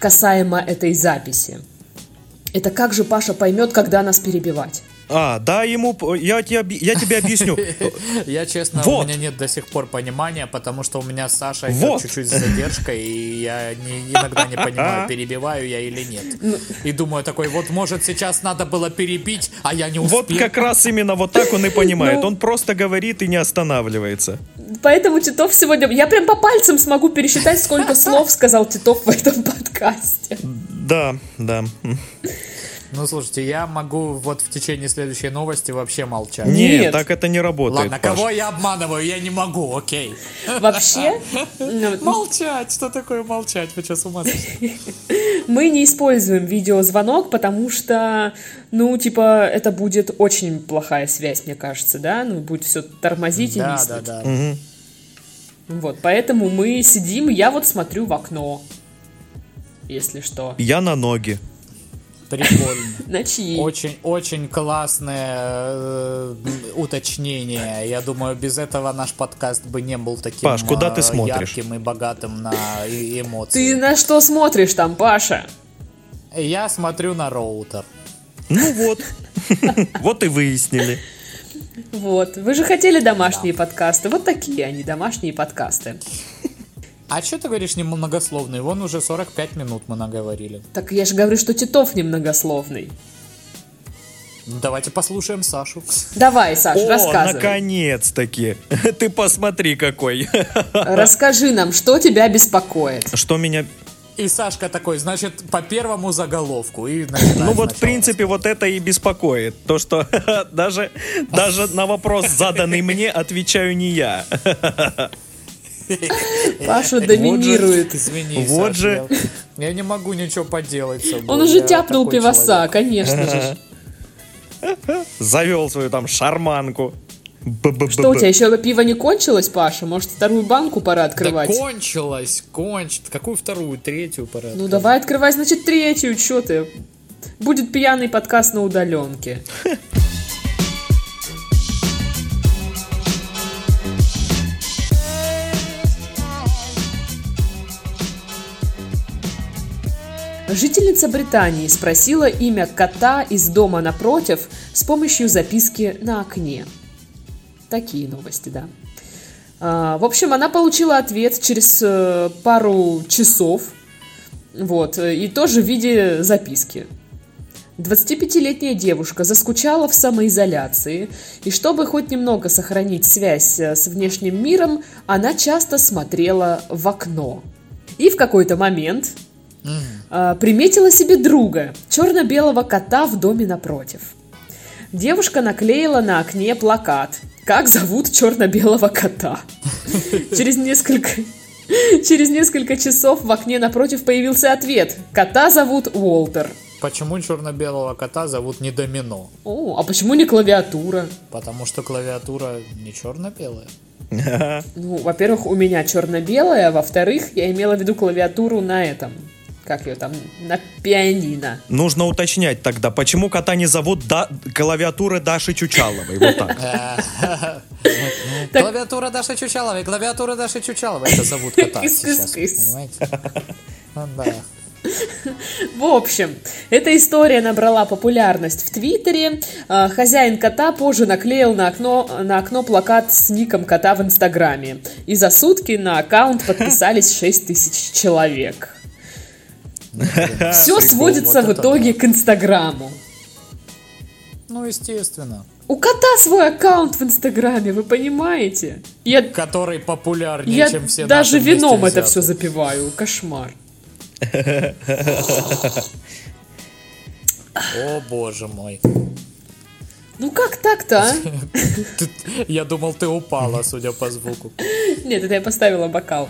касаемо этой записи? Это как же Паша поймет, когда нас перебивать? А, да, ему... Я, тебе объ- я тебе объясню. Я, честно, Вот. у меня нет до сих пор понимания, потому что у меня с Сашей Вот. идет чуть-чуть с задержкой, и я не- иногда не понимаю, перебиваю я или нет. И думаю такой, вот может сейчас надо было перебить, а я не успел. Вот как раз именно вот так он и понимает. Ну. Он просто говорит и не останавливается. Поэтому Титов сегодня... Я прям по пальцам смогу пересчитать, сколько слов сказал Титов в этом подкасте. Да, да. Ну, слушайте, я могу вот в течение следующей новости вообще молчать. Нет, Нет. так это не работает. Ладно, Паш. кого я обманываю, я не могу, окей. Вообще, ну, Молчать, что такое молчать? Вы что, с ума мы не используем видеозвонок, потому что, ну, типа, это будет очень плохая связь, мне кажется, да? Ну, будет все тормозить и Да, да, да. Вот, поэтому мы сидим, я вот смотрю в окно, если что. Я на ноги. Прикольно. На чьи? Очень, очень классное э, уточнение. Я думаю, без этого наш подкаст бы не был таким Паш, куда ты э, смотришь? ярким и богатым на и- Ты эмоции. на что смотришь там, Паша? Я смотрю на роутер. Ну вот. Вот и выяснили. Вот, вы же хотели домашние подкасты, вот такие они, домашние подкасты. А что ты говоришь немногословный? Вон уже 45 минут мы наговорили. Так я же говорю, что Титов немногословный. Давайте послушаем Сашу. Давай, Саш, О, рассказывай. наконец-таки. Ты посмотри какой. Расскажи нам, что тебя беспокоит. Что меня... И Сашка такой, значит, по первому заголовку. И Ну вот, в принципе, вот это и беспокоит. То, что даже, даже на вопрос, заданный мне, отвечаю не я. Паша доминирует. Извини, Вот же. Я, не могу ничего поделать. Он уже тяпнул пивоса, конечно же. Завел свою там шарманку. Б-б-б-б. Что, у тебя еще пиво не кончилось, Паша? Может, вторую банку пора открывать? Да кончилось, кончит. Какую вторую, третью пора? Ну давай открывай, значит, третью, что ты? Будет пьяный подкаст на удаленке. Жительница Британии спросила имя кота из дома напротив с помощью записки на окне. Такие новости, да. А, В общем, она получила ответ через э, пару часов. Вот, и тоже в виде записки. 25-летняя девушка заскучала в самоизоляции, и чтобы хоть немного сохранить связь э, с внешним миром, она часто смотрела в окно. И в какой-то момент а, приметила себе друга, черно-белого кота в доме напротив. Девушка наклеила на окне плакат «Как зовут черно-белого кота?». Через несколько... Через несколько часов в окне напротив появился ответ «Кота зовут Уолтер». Почему черно-белого кота зовут не Домино? О, а почему не клавиатура? Потому что клавиатура не черно-белая. Ну, во-первых, у меня черно-белая, во-вторых, я имела в виду клавиатуру на этом. Как ее там? На пианино. Нужно уточнять тогда, почему кота не зовут да... клавиатуры Даши Чучаловой? Вот так. Клавиатура Даши Чучаловой, клавиатура Даши Чучаловой. Это зовут кота сейчас, понимаете? Ну Да. В общем, эта история набрала популярность в Твиттере. А, Хозяин кота позже наклеил на окно, на окно плакат с ником кота в Инстаграме. И за сутки на аккаунт подписались 6 тысяч человек. Все сводится в итоге к Инстаграму. Ну, естественно. У кота свой аккаунт в Инстаграме, вы понимаете? Я, Который популярнее, я чем все даже вином это все запиваю. Кошмар. О, боже мой. Ну как так-то, а? Я думал, ты упала, судя по звуку. Нет, это я поставила бокал.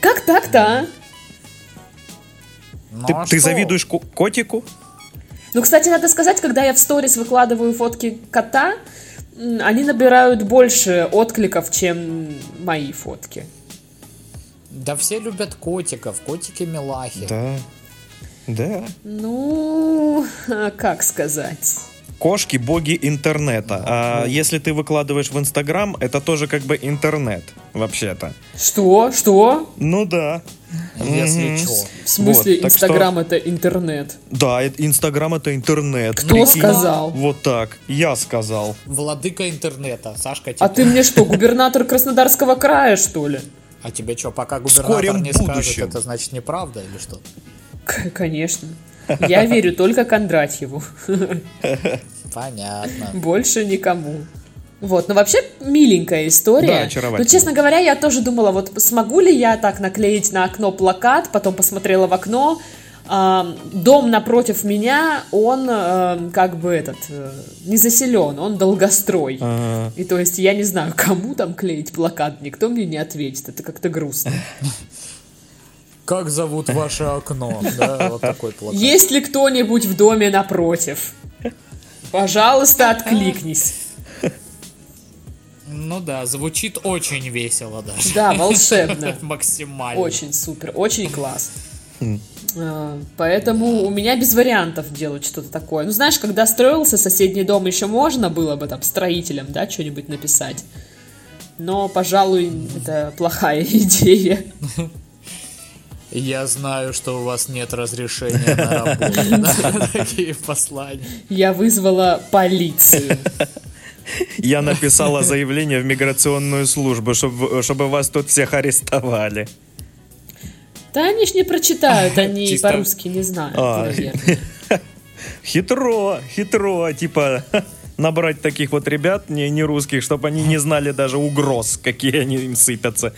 Как так-то, а? Ну, Ты, а ты завидуешь ко- котику? Ну, кстати, надо сказать, когда я в сторис выкладываю фотки кота, они набирают больше откликов, чем мои фотки. Да все любят котиков, котики милахи. Да. Да. Ну, а как сказать? Кошки боги интернета. А если ты выкладываешь в Инстаграм, это тоже как бы интернет, вообще-то. Что? Что? Ну да. Если чё. В смысле, Вот, Инстаграм это интернет? Да, Инстаграм это интернет. Кто сказал? Вот так. Я сказал. Владыка интернета. Сашка, тебе... А ты мне что, губернатор Краснодарского края, что ли? А тебе что, пока губернатор скором не скажет, будущем. это значит неправда или что? К- Конечно. Я верю только Кондратьеву. Понятно. Больше никому. Вот, но вообще миленькая история. Да. Но, честно говоря, я тоже думала, вот смогу ли я так наклеить на окно плакат, потом посмотрела в окно, а, дом напротив меня, он а, как бы этот, э, не заселен, он долгострой. Ага. И то есть я не знаю, кому там клеить плакат, никто мне не ответит, это как-то грустно. Как зовут ваше окно? Да, вот такой плакат. Есть ли кто-нибудь в доме напротив? Пожалуйста, откликнись. Ну да, звучит очень весело даже. Да, волшебно. Максимально. Очень супер, очень класс. А, Поэтому у меня без вариантов делать что-то такое. Ну, знаешь, когда строился соседний дом, еще можно было бы там строителям, да, что-нибудь написать. Но, пожалуй, это плохая идея. Я знаю, что у вас нет разрешения на работу. Такие послания. Я вызвала полицию. Я написала заявление в миграционную службу, чтобы, чтобы вас тут всех арестовали. Да они ж не прочитают, они Чисто- по-русски не знают, А. наверное. Хитро, хитро, типа набрать таких вот ребят, не, не русских, чтобы они не знали даже угроз, какие они им сыпятся.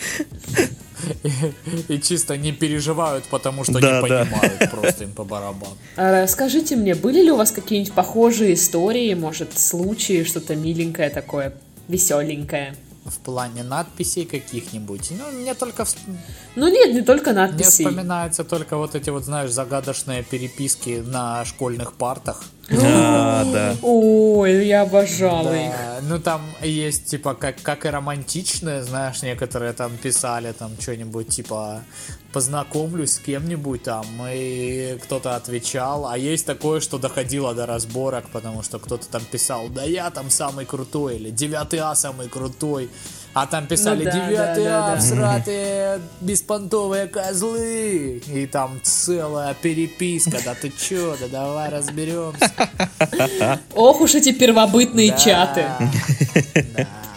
И чисто не переживают, потому что Да, не да. понимают просто им по барабану. А Скажите мне, были ли у вас какие-нибудь похожие истории, может, случаи, что-то миленькое такое, веселенькое? В плане надписей каких-нибудь. Ну, мне только Ну нет, не только мне надписи. вспоминаются только вот эти вот, знаешь, загадочные переписки на школьных партах. А, да. Ой, я обожала их. Да, ну там есть типа как, как и романтичные, знаешь, некоторые там писали там что-нибудь типа познакомлюсь с кем-нибудь там, и кто-то отвечал, а есть такое, что доходило до разборок, потому что кто-то там писал, да я там самый крутой, или 9 А самый крутой, а там писали Ну да, 9 да, да, А, да. беспонтовые козлы, и там целая переписка, да ты чё, да давай разберемся. Ох уж эти первобытные чаты.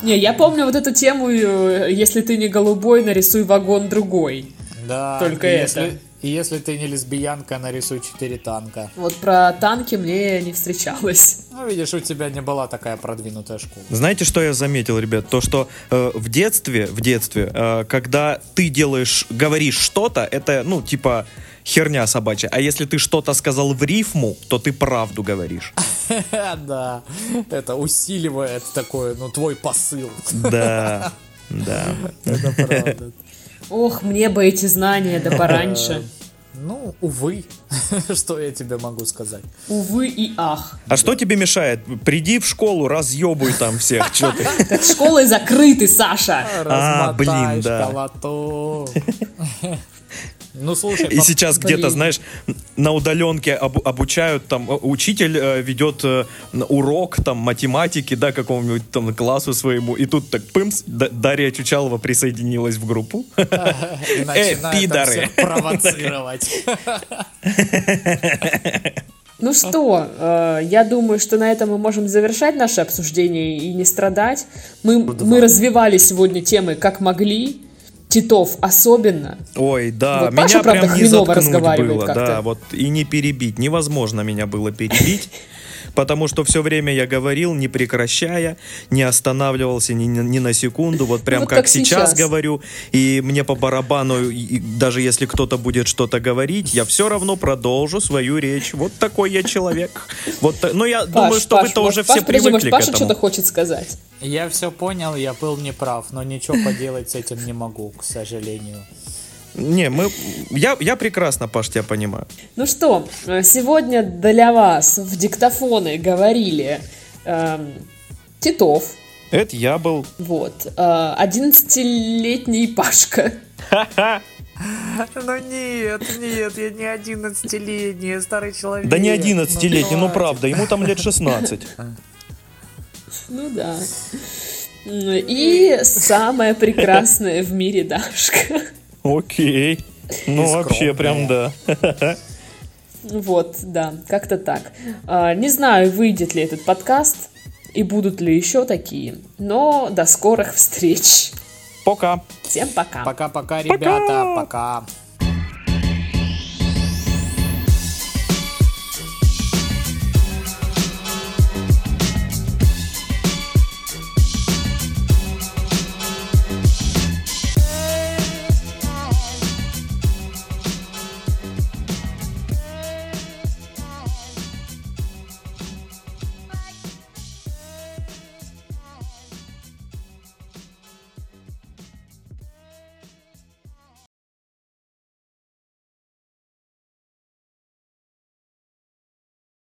Не, я помню вот эту тему, э, если ты не голубой, нарисуй вагон другой. Да, Только и это. И если ты не лесбиянка, нарисуй 4 танка. Вот про танки мне не встречалось. Ну, видишь, у тебя не была такая продвинутая школа. Знаете, что я заметил, ребят? То, что э, в детстве, в детстве, э, когда ты делаешь, говоришь что-то, это, ну, типа, херня собачья. А если ты что-то сказал в рифму, то ты правду говоришь. Да, это усиливает такой, ну, твой посыл. Да, да. Это правда. Ох, мне бы эти знания, да пораньше. Ну, увы, что я тебе могу сказать. Увы и ах. А что тебе мешает? Приди в школу, разъебуй там всех. Так школы закрыты, Саша. А, блин, да. Ну, слушай, И по- сейчас где-то, знаешь, на удаленке обу- обучают, там, учитель э, ведет э, урок, там, математики, да, какому-нибудь там классу своему, и тут так, пымс, Д- Дарья Чучалова присоединилась в группу. Э, пидоры. провоцировать. Ну что, э, я думаю, что на этом мы можем завершать наше обсуждение и не страдать. Мы, мы развивали сегодня темы как могли. Титов особенно. Ой, да, Вот меня Паша, правда, прям не хреново заткнуть было, да, вот, и не перебить, невозможно меня было перебить. Потому что все время я говорил, не прекращая, не останавливался ни, ни- ни на секунду, вот прям вот как, как сейчас. сейчас. говорю, и мне по барабану, и- даже если кто-то будет что-то говорить, я все равно продолжу свою речь. Вот такой я человек. Вот, та- ну я думаю, Паш, что Паш, вы-то может, уже Паш, все подожди, привыкли может, Паша к что-то этому. хочет сказать? Я все понял, я был неправ, но ничего поделать с этим не могу, к сожалению. Не, мы, я, я прекрасно, Паш, тебя понимаю. Ну что, э, сегодня для вас в диктофоны говорили эм, Титов, Это я был. вот, э, 11-летний Пашка, Ну нет, нет, я не 11-летний, я старый человек. Да не 11-летний, ну правда, ему там лет 16. ну да, и самая прекрасная в мире Дашка. Окей. Ну, вообще, прям да. Вот, да, как-то так. А, Не знаю, выйдет ли этот подкаст и будут ли еще такие, но до скорых встреч. Пока. Всем пока. Пока-пока, ребята, пока.